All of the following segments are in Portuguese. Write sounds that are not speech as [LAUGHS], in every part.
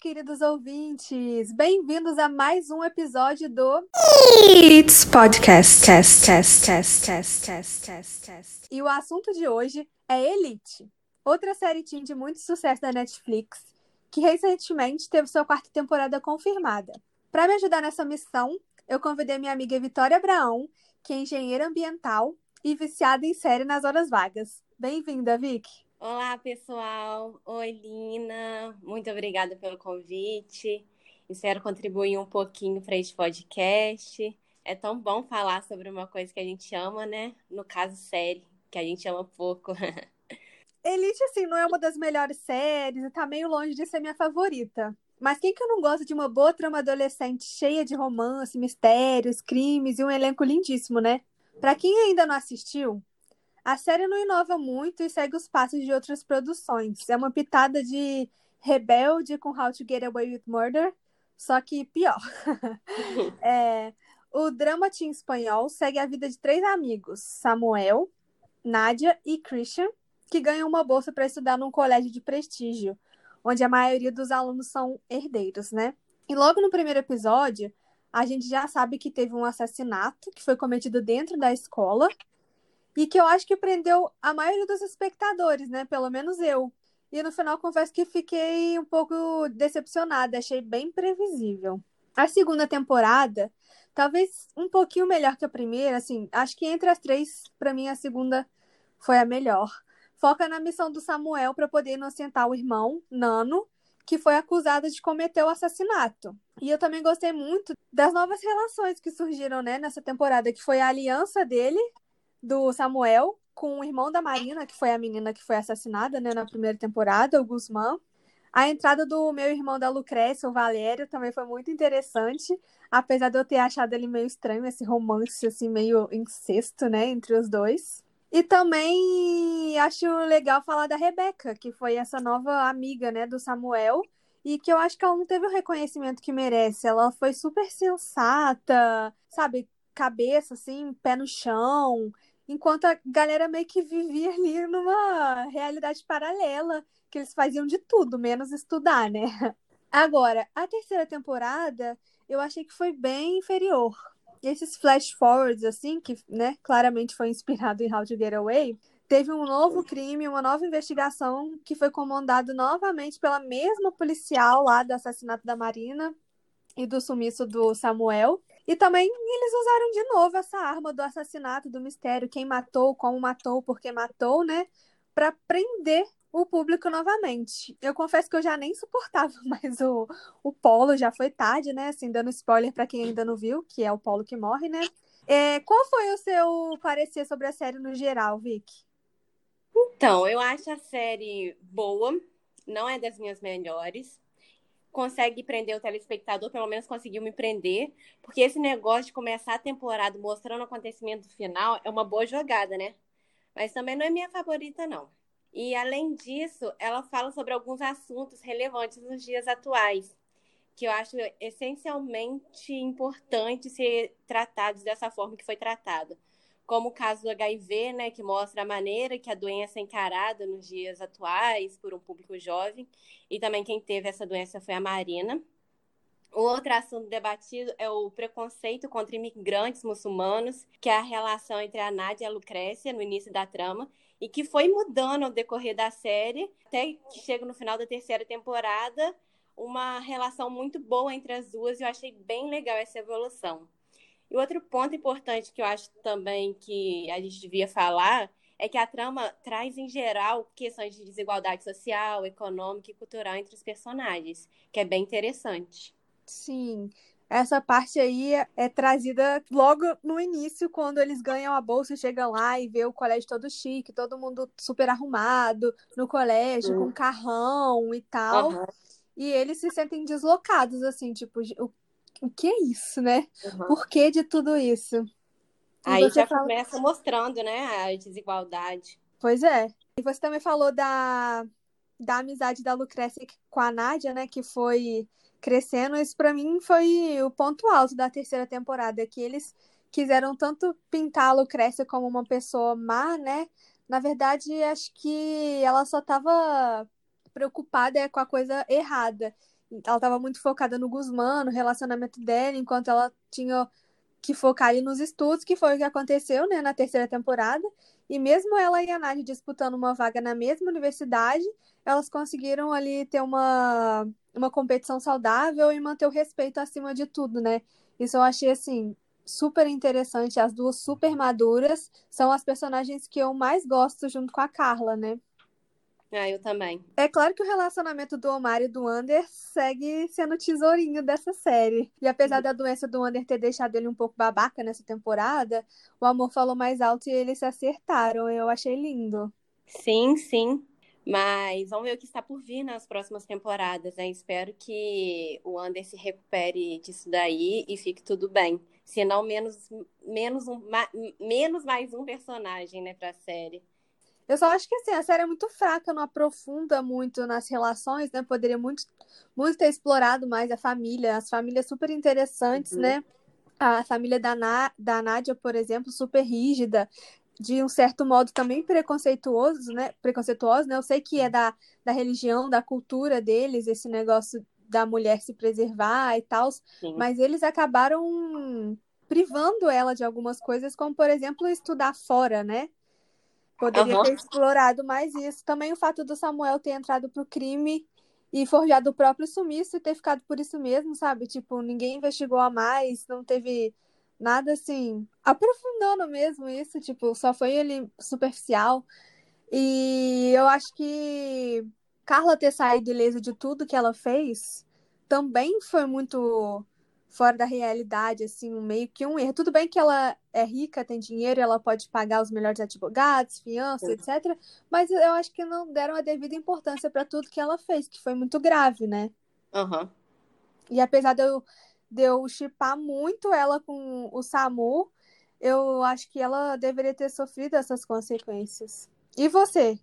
queridos ouvintes! Bem-vindos a mais um episódio do It's Podcast. Test, test, test, test, test, test, test. E o assunto de hoje é Elite, outra série teen de muito sucesso da Netflix, que recentemente teve sua quarta temporada confirmada. Para me ajudar nessa missão, eu convidei minha amiga Vitória Abraão, que é engenheira ambiental e viciada em série nas horas vagas. Bem-vinda, Vic! Olá, pessoal. Oi, Lina. Muito obrigada pelo convite. Espero contribuir um pouquinho para este podcast. É tão bom falar sobre uma coisa que a gente ama, né? No caso, série, que a gente ama pouco. [LAUGHS] Elite, assim, não é uma das melhores séries e tá meio longe de ser minha favorita. Mas quem que não gosta de uma boa trama adolescente cheia de romance, mistérios, crimes e um elenco lindíssimo, né? Pra quem ainda não assistiu, a série não inova muito e segue os passos de outras produções. É uma pitada de rebelde com How to Get Away with Murder, só que pior. [LAUGHS] é, o drama teen espanhol segue a vida de três amigos, Samuel, Nádia e Christian, que ganham uma bolsa para estudar num colégio de prestígio, onde a maioria dos alunos são herdeiros, né? E logo no primeiro episódio, a gente já sabe que teve um assassinato que foi cometido dentro da escola e que eu acho que prendeu a maioria dos espectadores, né? Pelo menos eu. E no final, confesso que fiquei um pouco decepcionada, achei bem previsível. A segunda temporada, talvez um pouquinho melhor que a primeira, assim, acho que entre as três, para mim, a segunda foi a melhor. Foca na missão do Samuel para poder inocentar o irmão, Nano, que foi acusado de cometer o assassinato. E eu também gostei muito das novas relações que surgiram, né, nessa temporada, que foi a aliança dele do Samuel com o irmão da Marina, que foi a menina que foi assassinada né, na primeira temporada, o Guzmán. A entrada do meu irmão da Lucrécia, o Valério, também foi muito interessante, apesar de eu ter achado ele meio estranho, esse romance assim meio incesto, né, entre os dois. E também acho legal falar da Rebeca, que foi essa nova amiga, né, do Samuel, e que eu acho que ela não teve o reconhecimento que merece. Ela foi super sensata, sabe, cabeça assim, pé no chão, enquanto a galera meio que vivia ali numa realidade paralela, que eles faziam de tudo, menos estudar, né? Agora, a terceira temporada, eu achei que foi bem inferior. Esses flash forwards, assim, que né, claramente foi inspirado em How to Get Away, teve um novo crime, uma nova investigação que foi comandado novamente pela mesma policial lá do assassinato da Marina e do sumiço do Samuel. E também eles usaram de novo essa arma do assassinato, do mistério, quem matou, como matou, por que matou, né? Para prender o público novamente. Eu confesso que eu já nem suportava [LAUGHS] mais o, o Polo, já foi tarde, né? Assim, dando spoiler para quem ainda não viu, que é o Polo que morre, né? É, qual foi o seu parecer sobre a série no geral, Vic? Então, eu acho a série boa, não é das minhas melhores consegue prender o telespectador, pelo menos conseguiu me prender, porque esse negócio de começar a temporada mostrando o acontecimento final é uma boa jogada, né? Mas também não é minha favorita, não. E além disso, ela fala sobre alguns assuntos relevantes nos dias atuais, que eu acho essencialmente importante ser tratados dessa forma que foi tratado como o caso do HIV, né, que mostra a maneira que a doença é encarada nos dias atuais por um público jovem, e também quem teve essa doença foi a Marina. O outro assunto debatido é o preconceito contra imigrantes muçulmanos, que é a relação entre a Nádia e a Lucrécia no início da trama, e que foi mudando ao decorrer da série, até que chega no final da terceira temporada, uma relação muito boa entre as duas, e eu achei bem legal essa evolução. E outro ponto importante que eu acho também que a gente devia falar é que a trama traz, em geral, questões de desigualdade social, econômica e cultural entre os personagens, que é bem interessante. Sim. Essa parte aí é trazida logo no início, quando eles ganham a bolsa, chegam lá e vê o colégio todo chique, todo mundo super arrumado no colégio, uhum. com carrão e tal. Uhum. E eles se sentem deslocados, assim, tipo, o o que é isso, né? Uhum. Por que de tudo isso? E Aí já fala... começa mostrando, né, a desigualdade. Pois é. E você também falou da, da amizade da Lucrécia com a Nádia, né, que foi crescendo. Isso para mim foi o ponto alto da terceira temporada, que eles quiseram tanto pintar a Lucrécia como uma pessoa má, né? Na verdade, acho que ela só estava preocupada com a coisa errada ela estava muito focada no Guzmán, no relacionamento dela, enquanto ela tinha que focar ali nos estudos, que foi o que aconteceu, né, na terceira temporada. E mesmo ela e a Nádia disputando uma vaga na mesma universidade, elas conseguiram ali ter uma, uma competição saudável e manter o respeito acima de tudo, né? Isso eu achei, assim, super interessante. As duas super maduras são as personagens que eu mais gosto junto com a Carla, né? Ah, eu também. É claro que o relacionamento do Omar e do Ander segue sendo tesourinho dessa série. E apesar uhum. da doença do Ander ter deixado ele um pouco babaca nessa temporada, o amor falou mais alto e eles se acertaram. Eu achei lindo. Sim, sim. Mas vamos ver o que está por vir nas próximas temporadas, né? Espero que o Ander se recupere disso daí e fique tudo bem. Senão, menos, menos, um, menos mais um personagem, né, pra série. Eu só acho que assim, a série é muito fraca, não aprofunda muito nas relações, né? Poderia muito, muito ter explorado mais a família, as famílias super interessantes, uhum. né? A família da, Na, da Nádia, por exemplo, super rígida, de um certo modo também preconceituoso, né? Preconceituoso, né? Eu sei que é da, da religião, da cultura deles, esse negócio da mulher se preservar e tal, mas eles acabaram privando ela de algumas coisas, como por exemplo estudar fora, né? Poderia uhum. ter explorado mais isso. Também o fato do Samuel ter entrado pro crime e forjado o próprio sumiço e ter ficado por isso mesmo, sabe? Tipo, ninguém investigou a mais, não teve nada assim, aprofundando mesmo isso, tipo, só foi ele superficial. E eu acho que Carla ter saído ilesa de tudo que ela fez também foi muito fora da realidade, assim, meio que um erro. Tudo bem que ela é rica, tem dinheiro, ela pode pagar os melhores advogados, fiança, etc. Mas eu acho que não deram a devida importância para tudo que ela fez, que foi muito grave, né? Uhum. E apesar de eu, de eu chipar muito ela com o Samu, eu acho que ela deveria ter sofrido essas consequências. E você?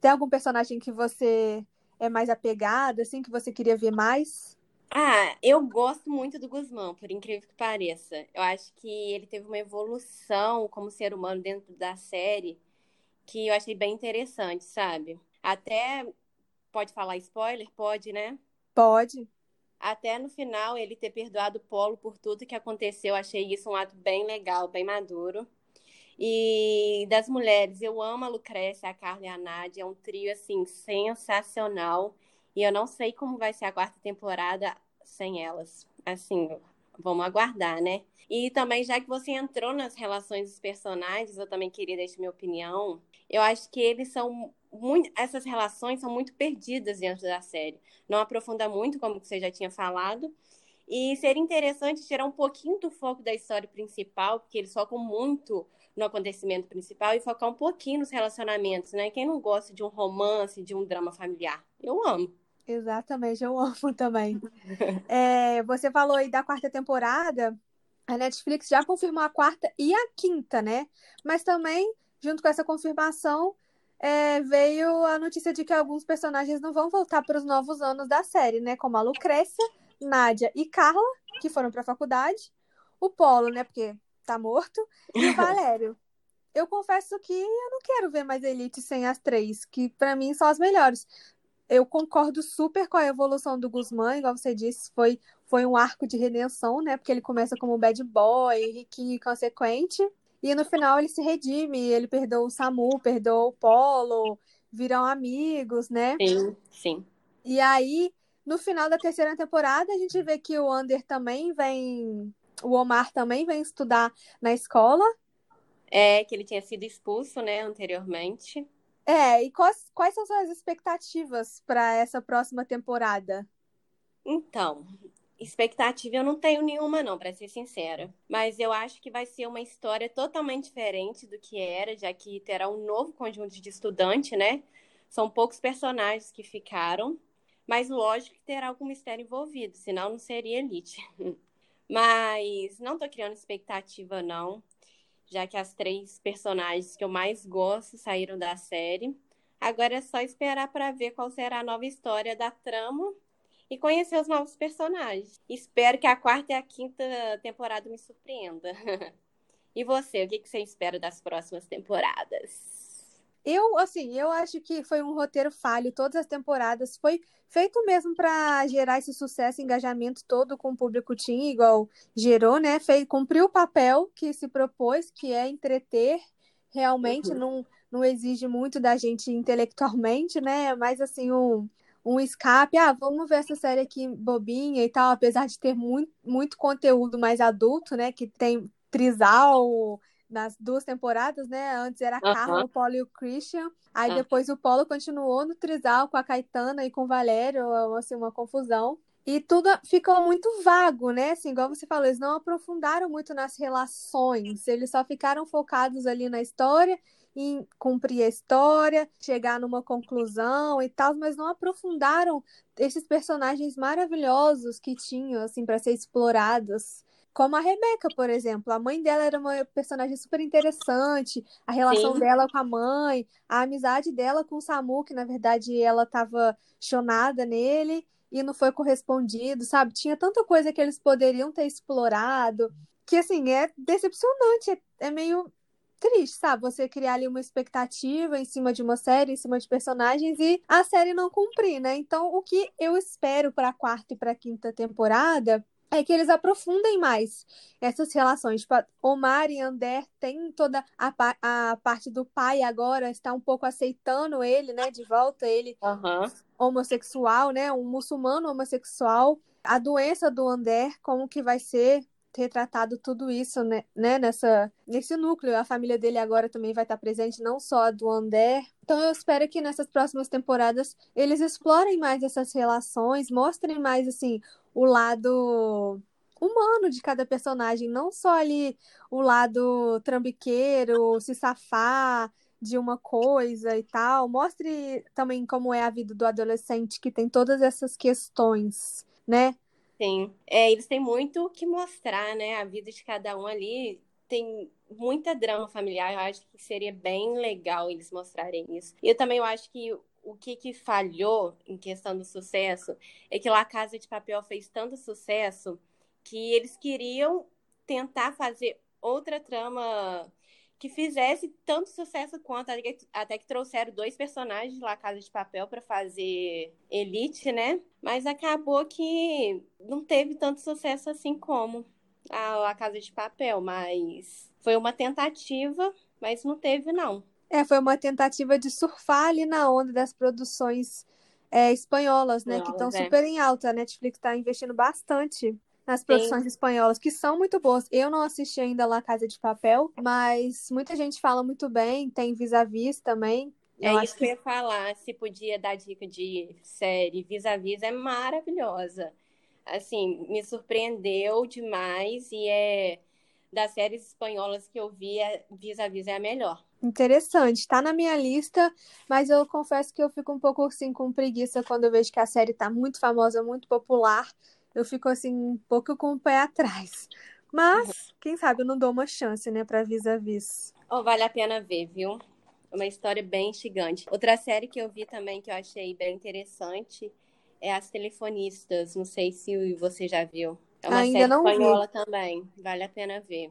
Tem algum personagem que você é mais apegada, assim, que você queria ver mais? Ah, eu gosto muito do Guzmão, por incrível que pareça. Eu acho que ele teve uma evolução como ser humano dentro da série que eu achei bem interessante, sabe? Até pode falar spoiler? Pode, né? Pode. Até no final ele ter perdoado o Polo por tudo que aconteceu, eu achei isso um ato bem legal, bem maduro. E das mulheres, eu amo a Lucrécia, a Carla e a Nádia, é um trio assim sensacional. E eu não sei como vai ser a quarta temporada sem elas. Assim, vamos aguardar, né? E também, já que você entrou nas relações dos personagens, eu também queria deixar minha opinião. Eu acho que eles são muito. Essas relações são muito perdidas dentro da série. Não aprofunda muito, como você já tinha falado. E seria interessante tirar um pouquinho do foco da história principal, porque eles focam muito no acontecimento principal e focar um pouquinho nos relacionamentos, né? Quem não gosta de um romance, de um drama familiar? Eu amo. Exatamente, eu amo também. [LAUGHS] É, você falou aí da quarta temporada, a Netflix já confirmou a quarta e a quinta, né? Mas também, junto com essa confirmação, é, veio a notícia de que alguns personagens não vão voltar para os novos anos da série, né? Como a Lucrécia, Nádia e Carla, que foram para a faculdade, o Polo, né? Porque tá morto, e o [LAUGHS] Valério. Eu confesso que eu não quero ver mais Elite sem as três, que para mim são as melhores eu concordo super com a evolução do Guzmán, igual você disse, foi, foi um arco de redenção, né? Porque ele começa como bad boy, riquinho e consequente, e no final ele se redime, ele perdoa o Samu, perdoa o Polo, viram amigos, né? Sim, sim. E aí, no final da terceira temporada, a gente vê que o Ander também vem, o Omar também vem estudar na escola. É, que ele tinha sido expulso, né, anteriormente. É, e quais, quais são suas expectativas para essa próxima temporada? Então, expectativa eu não tenho nenhuma, não, para ser sincera. Mas eu acho que vai ser uma história totalmente diferente do que era, já que terá um novo conjunto de estudante, né? São poucos personagens que ficaram, mas lógico que terá algum mistério envolvido, senão não seria Elite. [LAUGHS] mas não tô criando expectativa, não já que as três personagens que eu mais gosto saíram da série. Agora é só esperar para ver qual será a nova história da trama e conhecer os novos personagens. Espero que a quarta e a quinta temporada me surpreenda. [LAUGHS] e você, o que você espera das próximas temporadas? Eu, assim, eu acho que foi um roteiro falho todas as temporadas. Foi feito mesmo para gerar esse sucesso, engajamento todo com o público tinha, igual gerou, né? Fez, cumpriu o papel que se propôs, que é entreter. Realmente uhum. não, não exige muito da gente intelectualmente, né? Mas assim, um, um escape. Ah, vamos ver essa série aqui bobinha e tal, apesar de ter muito, muito conteúdo mais adulto, né? Que tem Trisal nas duas temporadas, né? Antes era a Carla, o Paulo e o Christian. Aí depois o Paulo continuou no Trisal com a Caetana e com o Valério, assim, uma confusão. E tudo ficou muito vago, né? Assim, igual você falou, eles não aprofundaram muito nas relações, eles só ficaram focados ali na história, em cumprir a história, chegar numa conclusão e tal, mas não aprofundaram esses personagens maravilhosos que tinham, assim, para ser explorados. Como a Rebeca, por exemplo. A mãe dela era uma personagem super interessante, a relação Sim. dela com a mãe, a amizade dela com o Samu, que na verdade ela estava chonada nele e não foi correspondido, sabe? Tinha tanta coisa que eles poderiam ter explorado, que assim, é decepcionante, é, é meio triste, sabe? Você criar ali uma expectativa em cima de uma série, em cima de personagens e a série não cumprir, né? Então, o que eu espero para a quarta e para a quinta temporada é que eles aprofundem mais essas relações. Tipo, Omar e Ander têm toda a, a parte do pai agora, está um pouco aceitando ele, né, de volta, ele uhum. homossexual, né, um muçulmano homossexual. A doença do Ander, como que vai ser retratado tudo isso, né, né, nessa, nesse núcleo. A família dele agora também vai estar presente, não só a do Ander. Então eu espero que nessas próximas temporadas eles explorem mais essas relações, mostrem mais, assim, o lado humano de cada personagem, não só ali o lado trambiqueiro, se safar de uma coisa e tal. Mostre também como é a vida do adolescente que tem todas essas questões, né? Sim, é, eles têm muito que mostrar, né? A vida de cada um ali tem muita drama familiar. Eu acho que seria bem legal eles mostrarem isso. E eu também eu acho que o que, que falhou em questão do sucesso é que La Casa de Papel fez tanto sucesso que eles queriam tentar fazer outra trama que fizesse tanto sucesso quanto, até que trouxeram dois personagens La Casa de Papel para fazer Elite, né? Mas acabou que não teve tanto sucesso assim como a Casa de Papel, mas foi uma tentativa, mas não teve não. É, foi uma tentativa de surfar ali na onda das produções é, espanholas, né? que estão é. super em alta. A Netflix está investindo bastante nas produções Sim. espanholas, que são muito boas. Eu não assisti ainda La Casa de Papel, mas muita gente fala muito bem. Tem Vis-a-Vis também. É eu isso que eu ia falar. Se podia dar dica de série, Vis-a-Vis é maravilhosa. Assim, me surpreendeu demais e é das séries espanholas que eu vi, Vis-a-Vis é a melhor. Interessante, tá na minha lista, mas eu confesso que eu fico um pouco assim com preguiça quando eu vejo que a série tá muito famosa, muito popular. Eu fico assim um pouco com o pé atrás. Mas, quem sabe eu não dou uma chance, né, pra vis-a-vis. Oh, vale a pena ver, viu? Uma história bem instigante. Outra série que eu vi também que eu achei bem interessante é As Telefonistas. Não sei se você já viu. É uma Ainda série não espanhola vi. também. Vale a pena ver.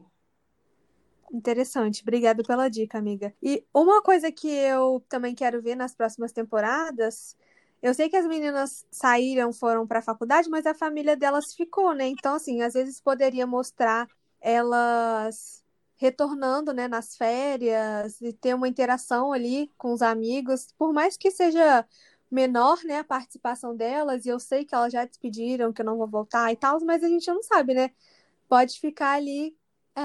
Interessante, obrigada pela dica, amiga. E uma coisa que eu também quero ver nas próximas temporadas, eu sei que as meninas saíram, foram para a faculdade, mas a família delas ficou, né? Então, assim, às vezes poderia mostrar elas retornando, né, nas férias e ter uma interação ali com os amigos, por mais que seja menor, né, a participação delas, e eu sei que elas já despediram, que eu não vou voltar e tal, mas a gente não sabe, né? Pode ficar ali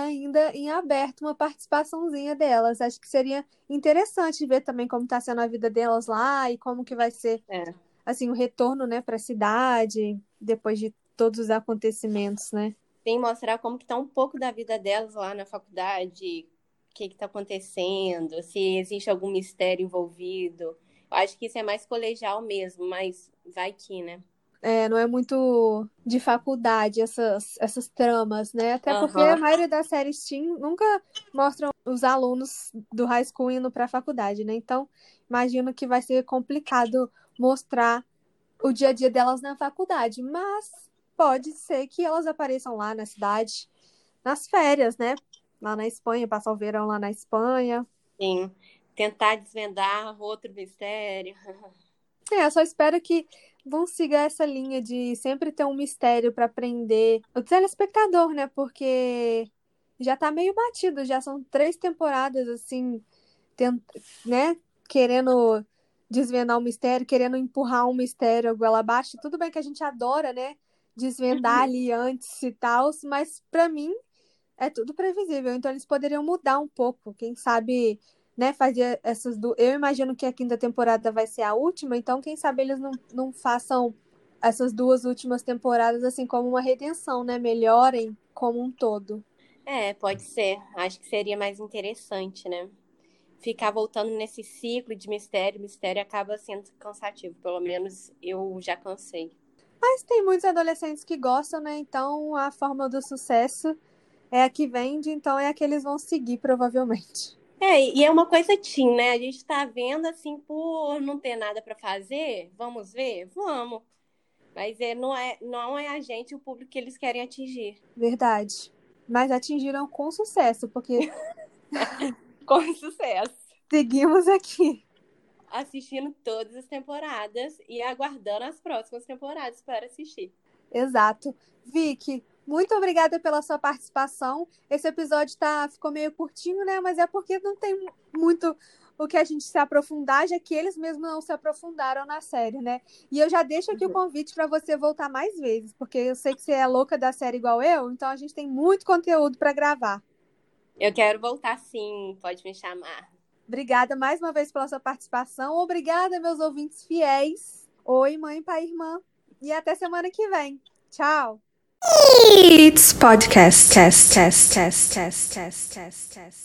ainda em aberto uma participaçãozinha delas. Acho que seria interessante ver também como está sendo a vida delas lá e como que vai ser é. assim o retorno, né, para a cidade depois de todos os acontecimentos, né? Sim, mostrar como que tá um pouco da vida delas lá na faculdade, o que está acontecendo, se existe algum mistério envolvido. Eu acho que isso é mais colegial mesmo, mas vai que, né? É, não é muito de faculdade essas, essas tramas, né? Até porque a maioria das séries Teen nunca mostram os alunos do high school indo para a faculdade, né? Então, imagino que vai ser complicado mostrar o dia a dia delas na faculdade, mas pode ser que elas apareçam lá na cidade nas férias, né? Lá na Espanha, passar o verão lá na Espanha. Sim. tentar desvendar outro mistério. [LAUGHS] É, eu só espero que vão seguir essa linha de sempre ter um mistério para prender o telespectador, né? Porque já tá meio batido, já são três temporadas assim, tent... né? Querendo desvendar um mistério, querendo empurrar um mistério goela abaixo. Tudo bem que a gente adora, né? Desvendar Uhum. ali antes e tal, mas pra mim é tudo previsível. Então eles poderiam mudar um pouco, quem sabe, né? Fazer essas duas. Eu imagino que a quinta temporada vai ser a última, então quem sabe eles não, não façam essas duas últimas temporadas assim como uma redenção, né? Melhorem como um todo. É, pode ser. Acho que seria mais interessante, né? Ficar voltando nesse ciclo de mistério, mistério acaba sendo cansativo. Pelo menos eu já cansei. Mas tem muitos adolescentes que gostam, né? Então a fórmula do sucesso é a que vende, então é a que eles vão seguir, provavelmente. É, e é uma coisa teen, né? A gente tá vendo assim, por não ter nada pra fazer, vamos ver? Vamos. Mas é, não, é, não é a gente o público que eles querem atingir. Verdade. Mas atingiram com sucesso, porque [LAUGHS] Com sucesso. seguimos aqui. Assistindo todas as temporadas e aguardando as próximas temporadas para assistir. Exato. Vicky, muito obrigada pela sua participação. Esse episódio tá, ficou meio curtinho, né? Mas é porque não tem muito o que a gente se aprofundar, já que eles mesmos não se aprofundaram na série, né? E eu já deixo aqui o convite para você voltar mais vezes, porque eu sei que você é louca da série igual eu, então a gente tem muito conteúdo para gravar. Eu quero voltar sim, pode me chamar. Obrigada mais uma vez pela sua participação. Obrigada, meus ouvintes fiéis. Oi, mãe, pai, irmã. E até semana que vem. Tchau. It's podcast test test test test test test test.